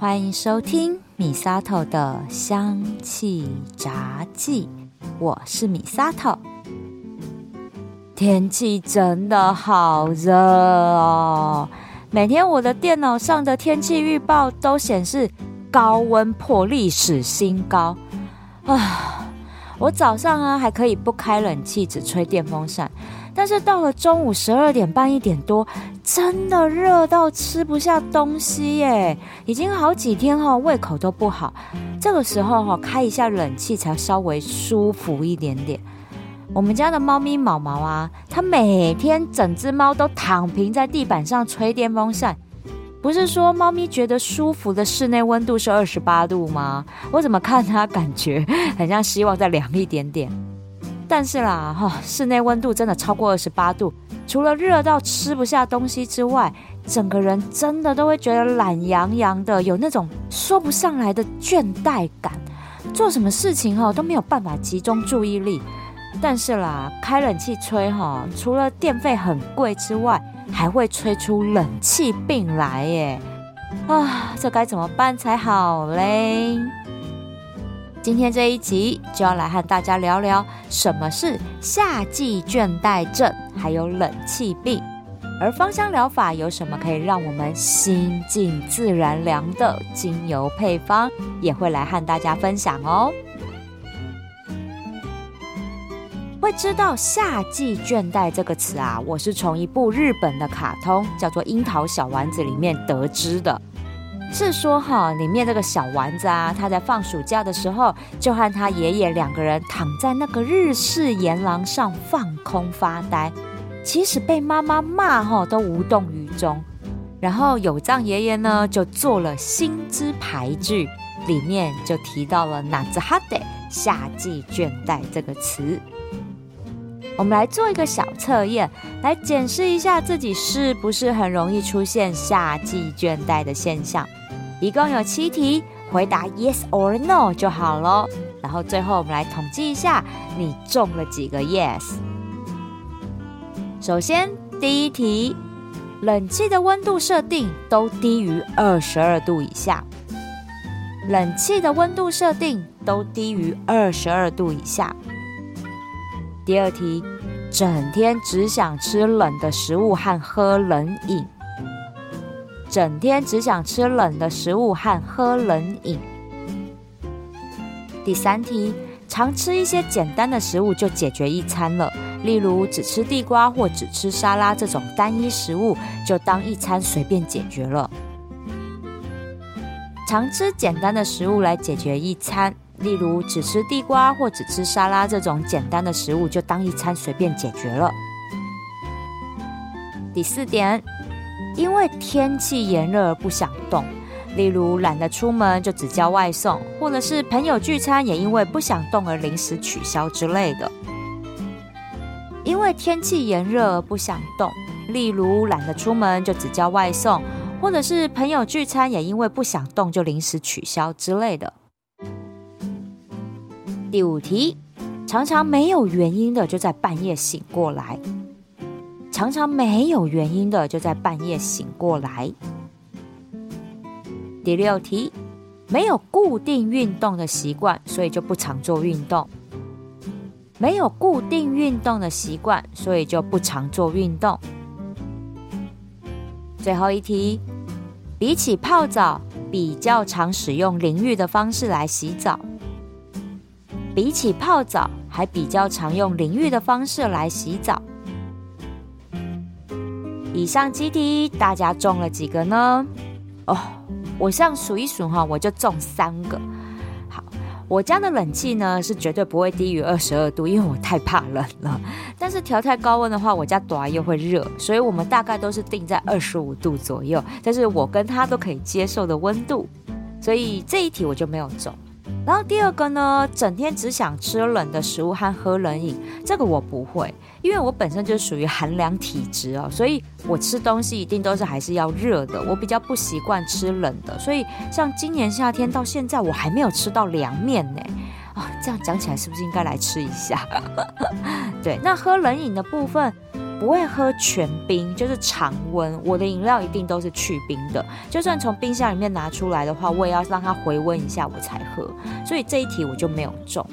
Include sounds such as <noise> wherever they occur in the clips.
欢迎收听米沙头的香气杂记，我是米沙头。天气真的好热哦，每天我的电脑上的天气预报都显示高温破历史新高啊！我早上啊还可以不开冷气，只吹电风扇。但是到了中午十二点半一点多，真的热到吃不下东西耶！已经好几天哈，胃口都不好。这个时候哈，开一下冷气才稍微舒服一点点。我们家的猫咪毛毛啊，它每天整只猫都躺平在地板上吹电风扇。不是说猫咪觉得舒服的室内温度是二十八度吗？我怎么看它感觉 <laughs> 很像希望再凉一点点。但是啦，哈，室内温度真的超过二十八度，除了热到吃不下东西之外，整个人真的都会觉得懒洋洋的，有那种说不上来的倦怠感，做什么事情哈都没有办法集中注意力。但是啦，开冷气吹哈，除了电费很贵之外，还会吹出冷气病来耶！啊，这该怎么办才好嘞？今天这一集就要来和大家聊聊什么是夏季倦怠症，还有冷气病，而芳香疗法有什么可以让我们心静自然凉的精油配方，也会来和大家分享哦。会知道夏季倦怠这个词啊，我是从一部日本的卡通叫做《樱桃小丸子》里面得知的。是说哈，里面这个小丸子啊，他在放暑假的时候，就和他爷爷两个人躺在那个日式沿廊上放空发呆，即使被妈妈骂哈，都无动于衷。然后有藏爷爷呢，就做了新之牌句，里面就提到了“夏ハテ”夏季倦怠这个词。我们来做一个小测验，来检视一下自己是不是很容易出现夏季倦怠的现象。一共有七题，回答 yes or no 就好了。然后最后我们来统计一下，你中了几个 yes。首先第一题，冷气的温度设定都低于二十二度以下。冷气的温度设定都低于二十二度以下。第二题，整天只想吃冷的食物和喝冷饮。整天只想吃冷的食物和喝冷饮。第三题，常吃一些简单的食物就解决一餐了，例如只吃地瓜或只吃沙拉这种单一食物，就当一餐随便解决了。常吃简单的食物来解决一餐，例如只吃地瓜或只吃沙拉这种简单的食物，就当一餐随便解决了。第四点。因为天气炎热而不想动，例如懒得出门就只叫外送，或者是朋友聚餐也因为不想动而临时取消之类的。因为天气炎热而不想动，例如懒得出门就只叫外送，或者是朋友聚餐也因为不想动就临时取消之类的。第五题，常常没有原因的就在半夜醒过来。常常没有原因的就在半夜醒过来。第六题，没有固定运动的习惯，所以就不常做运动。没有固定运动的习惯，所以就不常做运动。最后一题，比起泡澡，比较常使用淋浴的方式来洗澡。比起泡澡，还比较常用淋浴的方式来洗澡。以上七题，大家中了几个呢？哦，我这样数一数哈，我就中三个。好，我家的冷气呢是绝对不会低于二十二度，因为我太怕冷了。但是调太高温的话，我家短又会热，所以我们大概都是定在二十五度左右，但是我跟他都可以接受的温度。所以这一题我就没有中。然后第二个呢，整天只想吃冷的食物和喝冷饮，这个我不会，因为我本身就属于寒凉体质哦，所以我吃东西一定都是还是要热的，我比较不习惯吃冷的，所以像今年夏天到现在，我还没有吃到凉面呢。啊，这样讲起来是不是应该来吃一下？<laughs> 对，那喝冷饮的部分，不会喝全冰，就是常温。我的饮料一定都是去冰的，就算从冰箱里面拿出来的话，我也要让它回温一下我才喝。所以这一题我就没有中。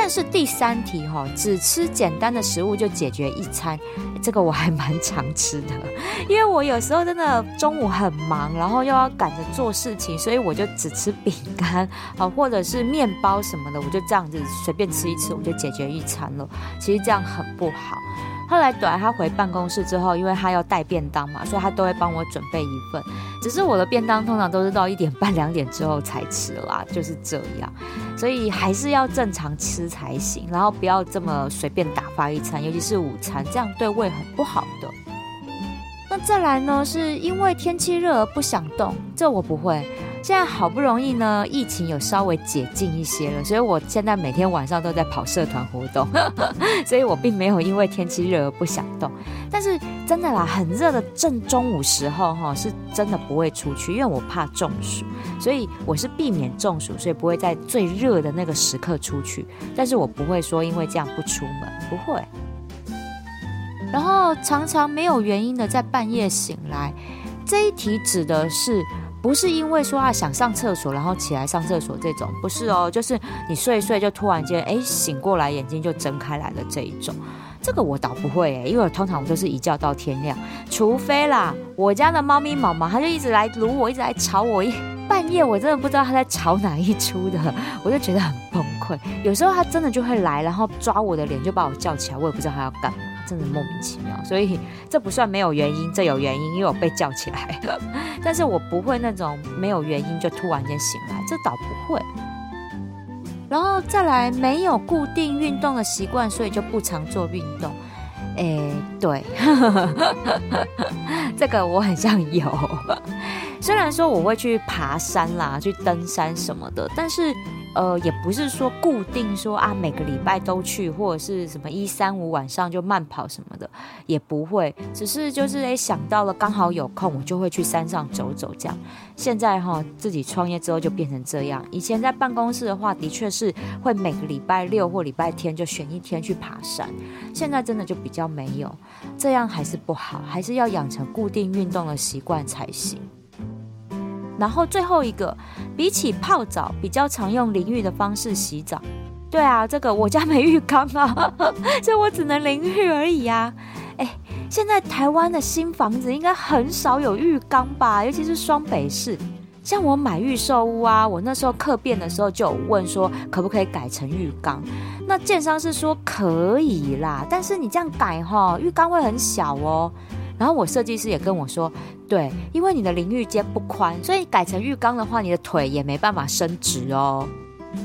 但是第三题哈，只吃简单的食物就解决一餐，这个我还蛮常吃的，<laughs> 因为我有时候真的中午很忙，然后又要赶着做事情，所以我就只吃饼干啊，<laughs> 或者是面包什么的，我就这样子随便吃一吃，我就解决一餐了。其实这样很不好。后来短他回办公室之后，因为他要带便当嘛，所以他都会帮我准备一份。只是我的便当通常都是到一点半两点之后才吃啦，就是这样。所以还是要正常吃才行，然后不要这么随便打发一餐，尤其是午餐，这样对胃很不好的。那再来呢，是因为天气热而不想动，这我不会。现在好不容易呢，疫情有稍微解禁一些了，所以我现在每天晚上都在跑社团活动，<laughs> 所以我并没有因为天气热而不想动。但是真的啦，很热的正中午时候哈，是真的不会出去，因为我怕中暑，所以我是避免中暑，所以不会在最热的那个时刻出去。但是我不会说因为这样不出门，不会。然后常常没有原因的在半夜醒来，这一题指的是。不是因为说啊想上厕所，然后起来上厕所这种，不是哦，就是你睡一睡就突然间哎醒过来，眼睛就睁开来了这一种。这个我倒不会诶，因为我通常我都是一觉到天亮，除非啦，我家的猫咪毛毛它就一直来撸我，一直来吵我，一半夜我真的不知道他在吵哪一出的，<laughs> 我就觉得很崩溃。有时候他真的就会来，然后抓我的脸就把我叫起来，我也不知道他要干嘛。真的莫名其妙，所以这不算没有原因，这有原因，因为我被叫起来了。<laughs> 但是我不会那种没有原因就突然间醒来，这倒不会。然后再来，没有固定运动的习惯，所以就不常做运动。诶，对，<laughs> 这个我很像有。<laughs> 虽然说我会去爬山啦，去登山什么的，但是。呃，也不是说固定说啊，每个礼拜都去，或者是什么一三五晚上就慢跑什么的，也不会。只是就是诶，想到了刚好有空，我就会去山上走走这样。现在哈，自己创业之后就变成这样。以前在办公室的话，的确是会每个礼拜六或礼拜天就选一天去爬山。现在真的就比较没有，这样还是不好，还是要养成固定运动的习惯才行。然后最后一个，比起泡澡，比较常用淋浴的方式洗澡。对啊，这个我家没浴缸啊，<laughs> 所以我只能淋浴而已呀。哎，现在台湾的新房子应该很少有浴缸吧？尤其是双北市。像我买预售屋啊，我那时候客变的时候就有问说，可不可以改成浴缸？那建商是说可以啦，但是你这样改哈，浴缸会很小哦。然后我设计师也跟我说，对，因为你的淋浴间不宽，所以改成浴缸的话，你的腿也没办法伸直哦。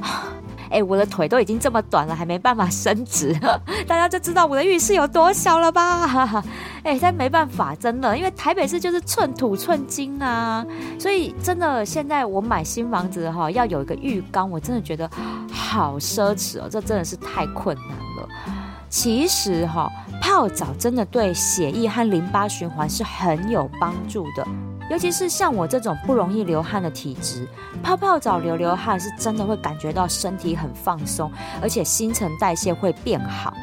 <sighs> 哎，我的腿都已经这么短了，还没办法伸直，<laughs> 大家就知道我的浴室有多小了吧？<laughs> 哎，但没办法，真的，因为台北市就是寸土寸金啊，所以真的现在我买新房子哈，要有一个浴缸，我真的觉得好奢侈哦，这真的是太困难了。其实哈。泡澡真的对血液和淋巴循环是很有帮助的，尤其是像我这种不容易流汗的体质，泡泡澡流流汗是真的会感觉到身体很放松，而且新陈代谢会变好。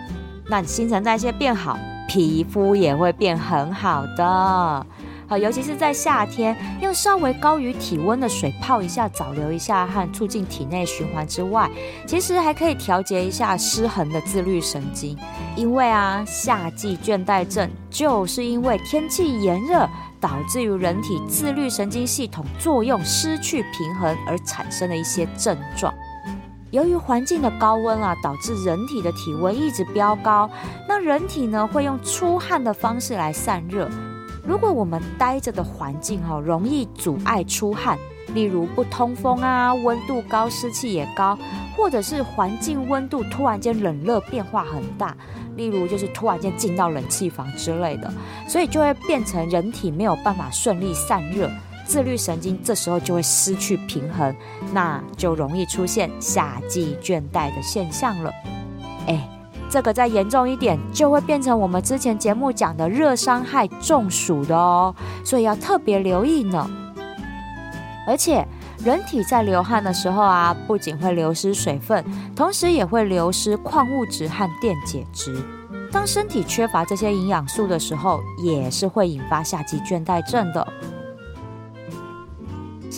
那新陈代谢变好，皮肤也会变很好的。好，尤其是在夏天，用稍微高于体温的水泡一下澡，流一下汗，促进体内循环之外，其实还可以调节一下失衡的自律神经。因为啊，夏季倦怠症就是因为天气炎热，导致于人体自律神经系统作用失去平衡而产生的一些症状。由于环境的高温啊，导致人体的体温一直飙高，那人体呢会用出汗的方式来散热。如果我们待着的环境哈，容易阻碍出汗，例如不通风啊，温度高，湿气也高，或者是环境温度突然间冷热变化很大，例如就是突然间进到冷气房之类的，所以就会变成人体没有办法顺利散热，自律神经这时候就会失去平衡，那就容易出现夏季倦怠的现象了，哎。这个再严重一点，就会变成我们之前节目讲的热伤害中暑的哦，所以要特别留意呢。而且，人体在流汗的时候啊，不仅会流失水分，同时也会流失矿物质和电解质。当身体缺乏这些营养素的时候，也是会引发夏季倦怠症的。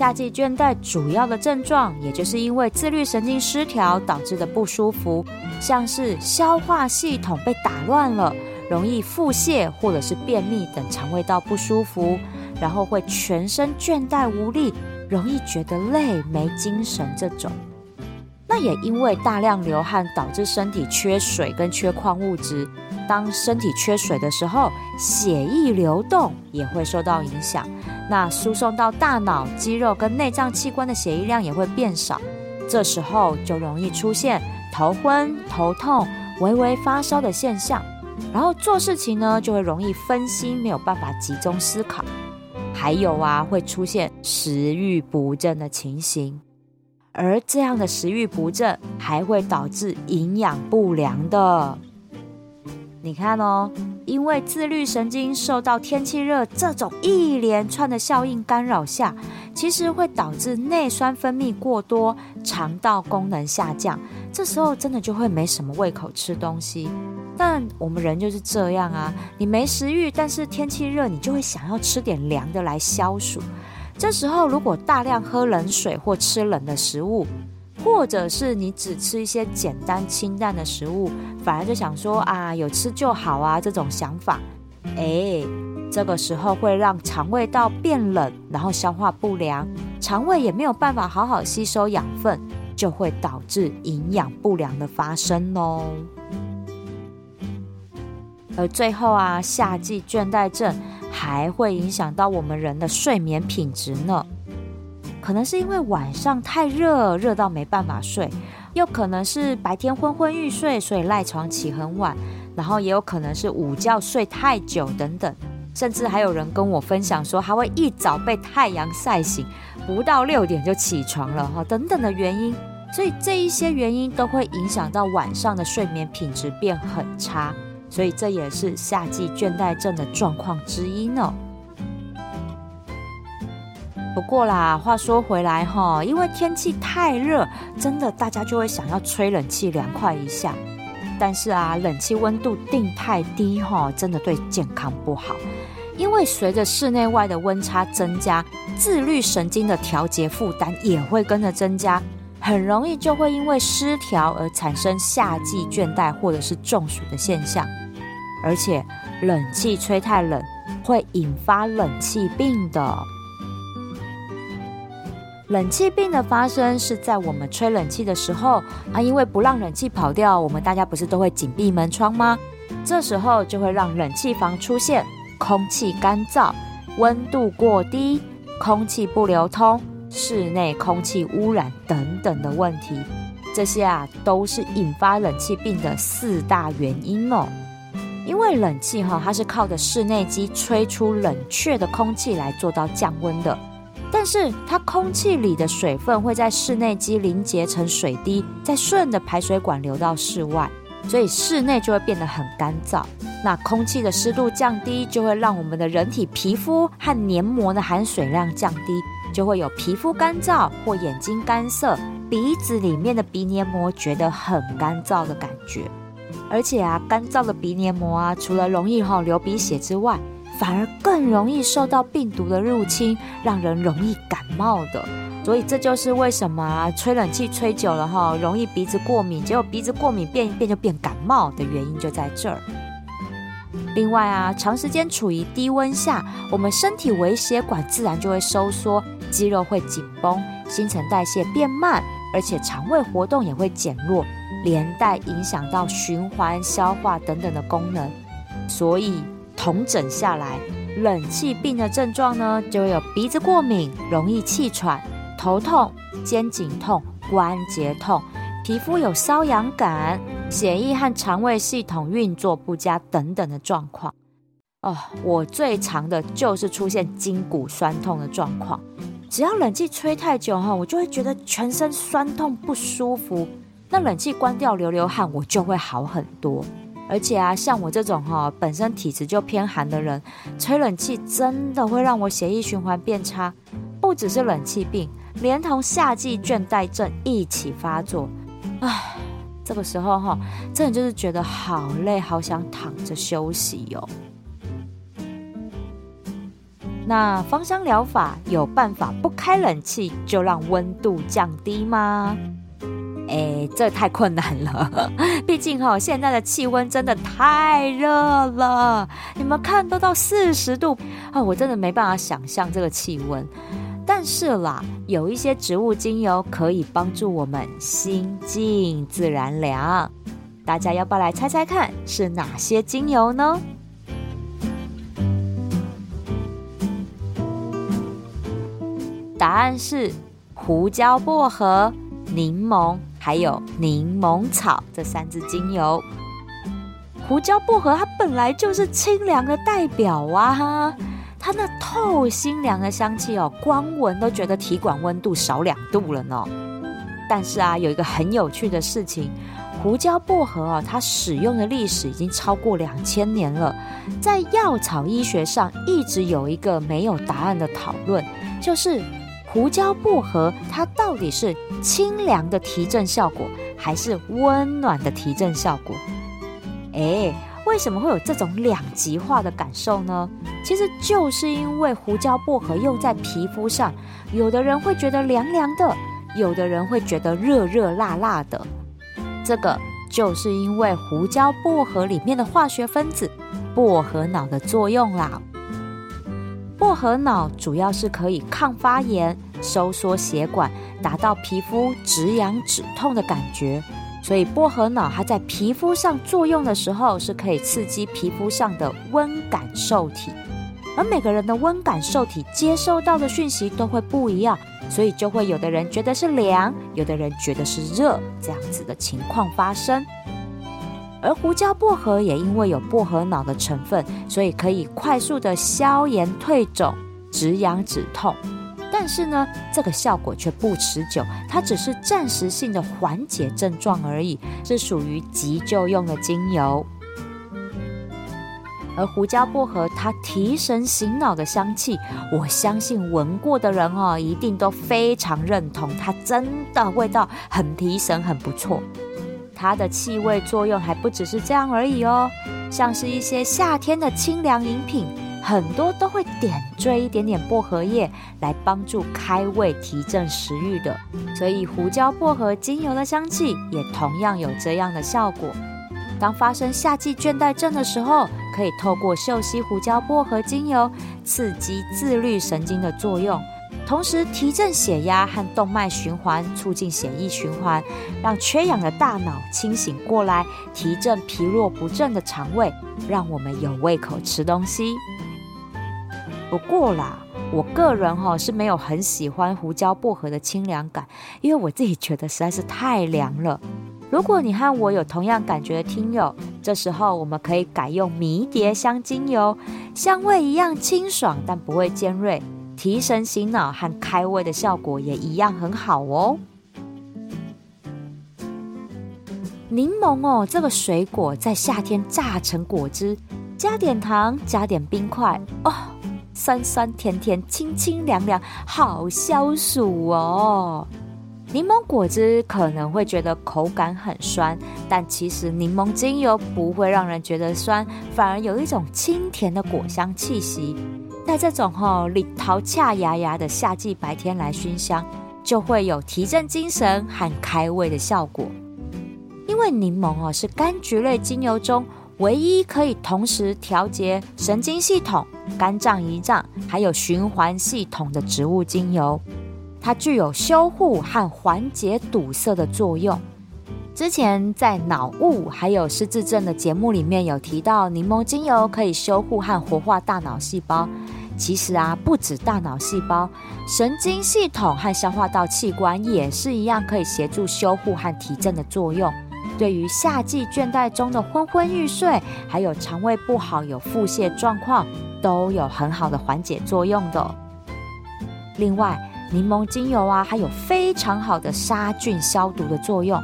夏季倦怠主要的症状，也就是因为自律神经失调导致的不舒服，像是消化系统被打乱了，容易腹泻或者是便秘等肠胃道不舒服，然后会全身倦怠无力，容易觉得累、没精神这种。那也因为大量流汗导致身体缺水跟缺矿物质，当身体缺水的时候，血液流动也会受到影响。那输送到大脑、肌肉跟内脏器官的血液量也会变少，这时候就容易出现头昏、头痛、微微发烧的现象。然后做事情呢，就会容易分心，没有办法集中思考。还有啊，会出现食欲不振的情形。而这样的食欲不振还会导致营养不良的。你看哦，因为自律神经受到天气热这种一连串的效应干扰下，其实会导致内酸分泌过多，肠道功能下降。这时候真的就会没什么胃口吃东西。但我们人就是这样啊，你没食欲，但是天气热，你就会想要吃点凉的来消暑。这时候，如果大量喝冷水或吃冷的食物，或者是你只吃一些简单清淡的食物，反而就想说啊，有吃就好啊，这种想法，哎，这个时候会让肠胃道变冷，然后消化不良，肠胃也没有办法好好吸收养分，就会导致营养不良的发生哦。而最后啊，夏季倦怠症。还会影响到我们人的睡眠品质呢，可能是因为晚上太热，热到没办法睡，又可能是白天昏昏欲睡，所以赖床起很晚，然后也有可能是午觉睡太久等等，甚至还有人跟我分享说，还会一早被太阳晒醒，不到六点就起床了哈，等等的原因，所以这一些原因都会影响到晚上的睡眠品质变很差。所以这也是夏季倦怠症的状况之一呢。不过啦，话说回来哈，因为天气太热，真的大家就会想要吹冷气凉快一下。但是啊，冷气温度定太低哈，真的对健康不好。因为随着室内外的温差增加，自律神经的调节负担也会跟着增加，很容易就会因为失调而产生夏季倦怠或者是中暑的现象。而且冷气吹太冷会引发冷气病的。冷气病的发生是在我们吹冷气的时候啊，因为不让冷气跑掉，我们大家不是都会紧闭门窗吗？这时候就会让冷气房出现空气干燥、温度过低、空气不流通、室内空气污染等等的问题。这些啊都是引发冷气病的四大原因哦。因为冷气哈，它是靠着室内机吹出冷却的空气来做到降温的，但是它空气里的水分会在室内机凝结成水滴，再顺着排水管流到室外，所以室内就会变得很干燥。那空气的湿度降低，就会让我们的人体皮肤和黏膜的含水量降低，就会有皮肤干燥或眼睛干涩、鼻子里面的鼻黏膜觉得很干燥的感觉。而且啊，干燥的鼻黏膜啊，除了容易哈流鼻血之外，反而更容易受到病毒的入侵，让人容易感冒的。所以这就是为什么啊，吹冷气吹久了哈，容易鼻子过敏，结果鼻子过敏变一变就变感冒的原因就在这儿。另外啊，长时间处于低温下，我们身体微血管自然就会收缩，肌肉会紧绷，新陈代谢变慢，而且肠胃活动也会减弱。连带影响到循环、消化等等的功能，所以重整下来，冷气病的症状呢，就有鼻子过敏、容易气喘、头痛、肩颈痛、关节痛、皮肤有瘙痒感、血液和肠胃系统运作不佳等等的状况。哦，我最常的就是出现筋骨酸痛的状况，只要冷气吹太久哈，我就会觉得全身酸痛不舒服。那冷气关掉，流流汗，我就会好很多。而且啊，像我这种哈，本身体质就偏寒的人，吹冷气真的会让我血液循环变差。不只是冷气病，连同夏季倦怠症一起发作。唉，这个时候哈，真的就是觉得好累，好想躺着休息哟。那芳香疗法有办法不开冷气就让温度降低吗？哎，这太困难了，<laughs> 毕竟哈，现在的气温真的太热了。你们看，都到四十度啊，我真的没办法想象这个气温。但是啦，有一些植物精油可以帮助我们心静自然凉。大家要不要来猜猜看是哪些精油呢？答案是胡椒薄荷、柠檬，还有柠檬草这三支精油。胡椒薄荷它本来就是清凉的代表啊，它那透心凉的香气哦，光闻都觉得体感温度少两度了呢。但是啊，有一个很有趣的事情，胡椒薄荷啊，它使用的历史已经超过两千年了，在药草医学上一直有一个没有答案的讨论，就是。胡椒薄荷，它到底是清凉的提振效果，还是温暖的提振效果？诶，为什么会有这种两极化的感受呢？其实就是因为胡椒薄荷用在皮肤上，有的人会觉得凉凉的，有的人会觉得热热辣辣的。这个就是因为胡椒薄荷里面的化学分子薄荷脑的作用啦。薄荷脑主要是可以抗发炎、收缩血管，达到皮肤止痒止痛的感觉。所以薄荷脑它在皮肤上作用的时候，是可以刺激皮肤上的温感受体。而每个人的温感受体接收到的讯息都会不一样，所以就会有的人觉得是凉，有的人觉得是热，这样子的情况发生。而胡椒薄荷也因为有薄荷脑的成分，所以可以快速的消炎退肿、止痒止痛。但是呢，这个效果却不持久，它只是暂时性的缓解症状而已，是属于急救用的精油。而胡椒薄荷它提神醒脑的香气，我相信闻过的人哦，一定都非常认同，它真的味道很提神，很不错。它的气味作用还不只是这样而已哦，像是一些夏天的清凉饮品，很多都会点缀一点点薄荷叶来帮助开胃、提振食欲的。所以胡椒薄荷精油的香气也同样有这样的效果。当发生夏季倦怠症的时候，可以透过嗅吸胡椒薄荷精油，刺激自律神经的作用。同时提振血压和动脉循环，促进血液循环，让缺氧的大脑清醒过来，提振疲弱不振的肠胃，让我们有胃口吃东西。不过啦，我个人哈是没有很喜欢胡椒薄荷的清凉感，因为我自己觉得实在是太凉了。如果你和我有同样感觉的听友，这时候我们可以改用迷迭香精油，香味一样清爽，但不会尖锐。提神醒脑和开胃的效果也一样很好哦。柠檬哦，这个水果在夏天榨成果汁，加点糖，加点冰块哦，酸酸甜甜，清清凉凉，好消暑哦。柠檬果汁可能会觉得口感很酸，但其实柠檬精油不会让人觉得酸，反而有一种清甜的果香气息。在这种吼里头恰牙牙的夏季白天来熏香，就会有提振精神和开胃的效果。因为柠檬哦是柑橘类精油中唯一可以同时调节神经系统、肝脏、胰脏还有循环系统的植物精油，它具有修护和缓解堵塞的作用。之前在脑雾还有失智症的节目里面有提到，柠檬精油可以修护和活化大脑细胞。其实啊，不止大脑细胞，神经系统和消化道器官也是一样，可以协助修护和提振的作用。对于夏季倦怠中的昏昏欲睡，还有肠胃不好、有腹泻状况，都有很好的缓解作用的。另外，柠檬精油啊，还有非常好的杀菌消毒的作用。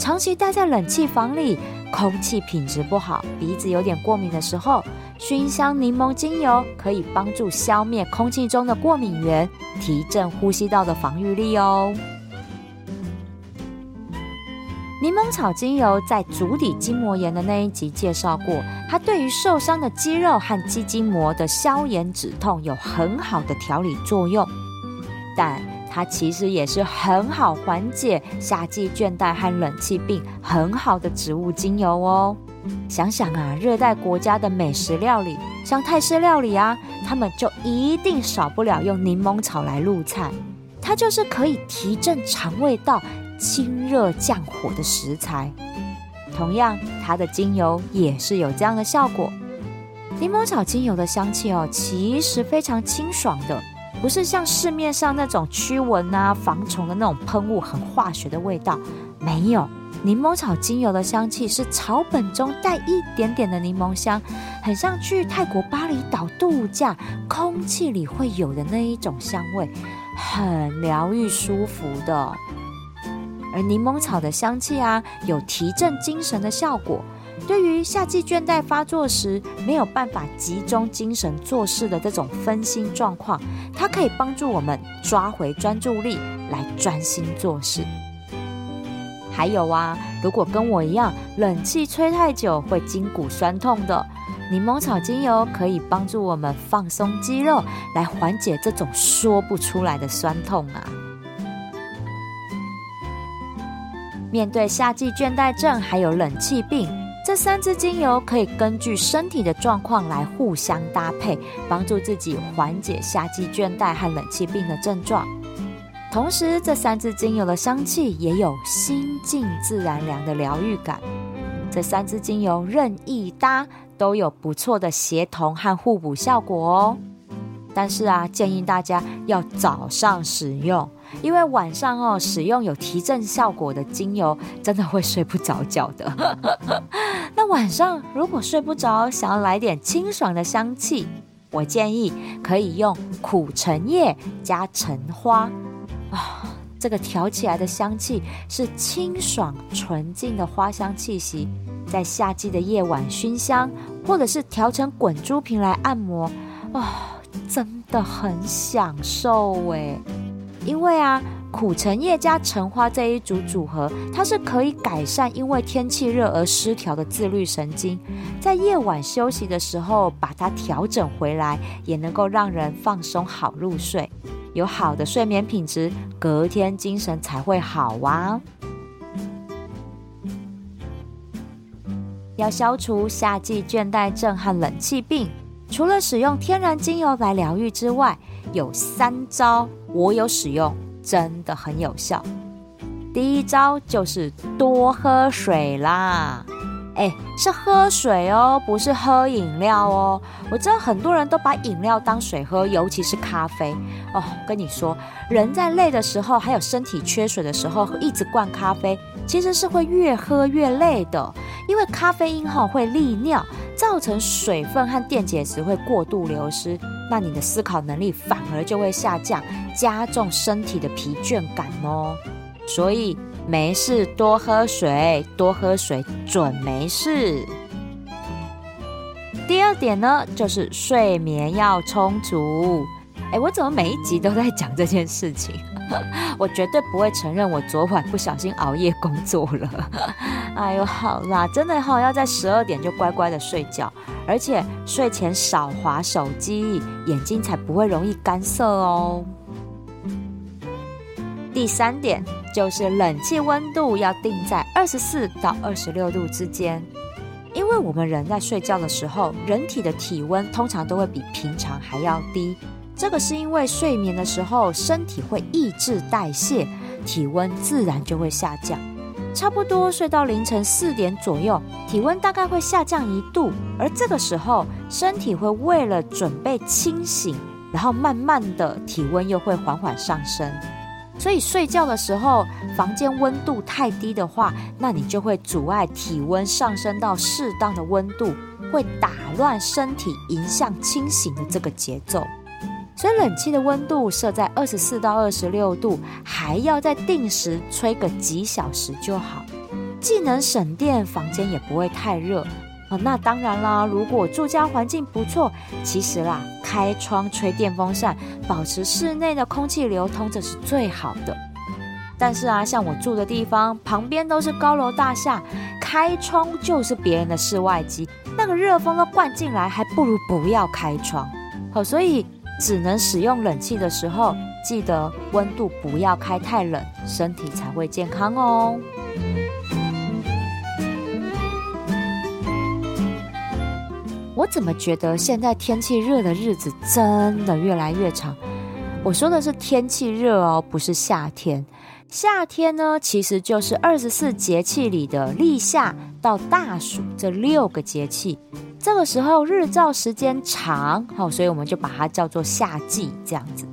长期待在冷气房里，空气品质不好，鼻子有点过敏的时候，熏香柠檬精油可以帮助消灭空气中的过敏源，提振呼吸道的防御力哦。柠檬草精油在足底筋膜炎的那一集介绍过，它对于受伤的肌肉和肌筋膜的消炎止痛有很好的调理作用，但它其实也是很好缓解夏季倦怠和冷气病很好的植物精油哦。想想啊，热带国家的美食料理，像泰式料理啊，他们就一定少不了用柠檬草来入菜。它就是可以提振肠胃道、清热降火的食材。同样，它的精油也是有这样的效果。柠檬草精油的香气哦，其实非常清爽的，不是像市面上那种驱蚊啊、防虫的那种喷雾，很化学的味道，没有。柠檬草精油的香气是草本中带一点点的柠檬香，很像去泰国巴厘岛度假，空气里会有的那一种香味，很疗愈舒服的。而柠檬草的香气啊，有提振精神的效果，对于夏季倦怠发作时没有办法集中精神做事的这种分心状况，它可以帮助我们抓回专注力，来专心做事。还有啊，如果跟我一样，冷气吹太久会筋骨酸痛的，柠檬草精油可以帮助我们放松肌肉，来缓解这种说不出来的酸痛啊。面对夏季倦怠症还有冷气病，这三支精油可以根据身体的状况来互相搭配，帮助自己缓解夏季倦怠和冷气病的症状。同时，这三支精油的香气也有心静自然凉的疗愈感。这三支精油任意搭都有不错的协同和互补效果哦。但是啊，建议大家要早上使用，因为晚上哦使用有提振效果的精油，真的会睡不着觉的。<laughs> 那晚上如果睡不着，想要来点清爽的香气，我建议可以用苦橙叶加橙花。啊，这个调起来的香气是清爽纯净的花香气息，在夏季的夜晚熏香，或者是调成滚珠瓶来按摩，啊，真的很享受哎！因为啊，苦橙叶加橙花这一组组合，它是可以改善因为天气热而失调的自律神经，在夜晚休息的时候把它调整回来，也能够让人放松好入睡。有好的睡眠品质，隔天精神才会好啊！要消除夏季倦怠症和冷气病，除了使用天然精油来疗愈之外，有三招我有使用，真的很有效。第一招就是多喝水啦。哎，是喝水哦，不是喝饮料哦。我知道很多人都把饮料当水喝，尤其是咖啡哦。跟你说，人在累的时候，还有身体缺水的时候，一直灌咖啡，其实是会越喝越累的。因为咖啡因哈会利尿，造成水分和电解质会过度流失，那你的思考能力反而就会下降，加重身体的疲倦感哦。所以。没事，多喝水，多喝水准没事。第二点呢，就是睡眠要充足。哎，我怎么每一集都在讲这件事情？<laughs> 我绝对不会承认我昨晚不小心熬夜工作了。<laughs> 哎呦，好啦，真的好，要在十二点就乖乖的睡觉，而且睡前少滑手机，眼睛才不会容易干涩哦。第三点。就是冷气温度要定在二十四到二十六度之间，因为我们人在睡觉的时候，人体的体温通常都会比平常还要低。这个是因为睡眠的时候，身体会抑制代谢，体温自然就会下降。差不多睡到凌晨四点左右，体温大概会下降一度，而这个时候，身体会为了准备清醒，然后慢慢的体温又会缓缓上升。所以睡觉的时候，房间温度太低的话，那你就会阻碍体温上升到适当的温度，会打乱身体迎向清醒的这个节奏。所以冷气的温度设在二十四到二十六度，还要再定时吹个几小时就好，既能省电，房间也不会太热。哦，那当然啦，如果住家环境不错，其实啦，开窗吹电风扇，保持室内的空气流通，这是最好的。但是啊，像我住的地方旁边都是高楼大厦，开窗就是别人的室外机，那个热风都灌进来，还不如不要开窗。好，所以只能使用冷气的时候，记得温度不要开太冷，身体才会健康哦。我怎么觉得现在天气热的日子真的越来越长？我说的是天气热哦，不是夏天。夏天呢，其实就是二十四节气里的立夏到大暑这六个节气。这个时候日照时间长，好，所以我们就把它叫做夏季这样子。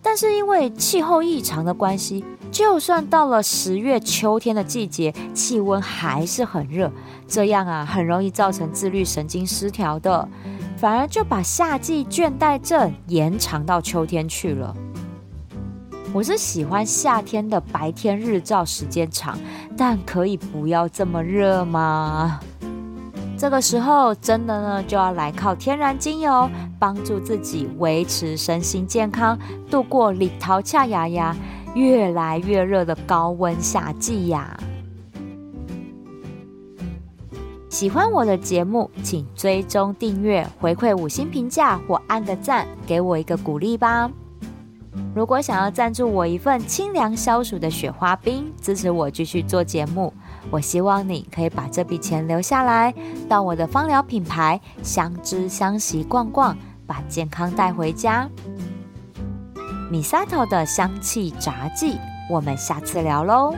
但是因为气候异常的关系，就算到了十月秋天的季节，气温还是很热，这样啊，很容易造成自律神经失调的，反而就把夏季倦怠症延长到秋天去了。我是喜欢夏天的白天日照时间长，但可以不要这么热吗？这个时候真的呢，就要来靠天然精油帮助自己维持身心健康，度过立陶恰牙牙越来越热的高温夏季呀！喜欢我的节目，请追踪订阅、回馈五星评价或按个赞，给我一个鼓励吧。如果想要赞助我一份清凉消暑的雪花冰，支持我继续做节目，我希望你可以把这笔钱留下来，到我的芳疗品牌相知相惜逛逛，把健康带回家。米萨特的香气杂记，我们下次聊喽。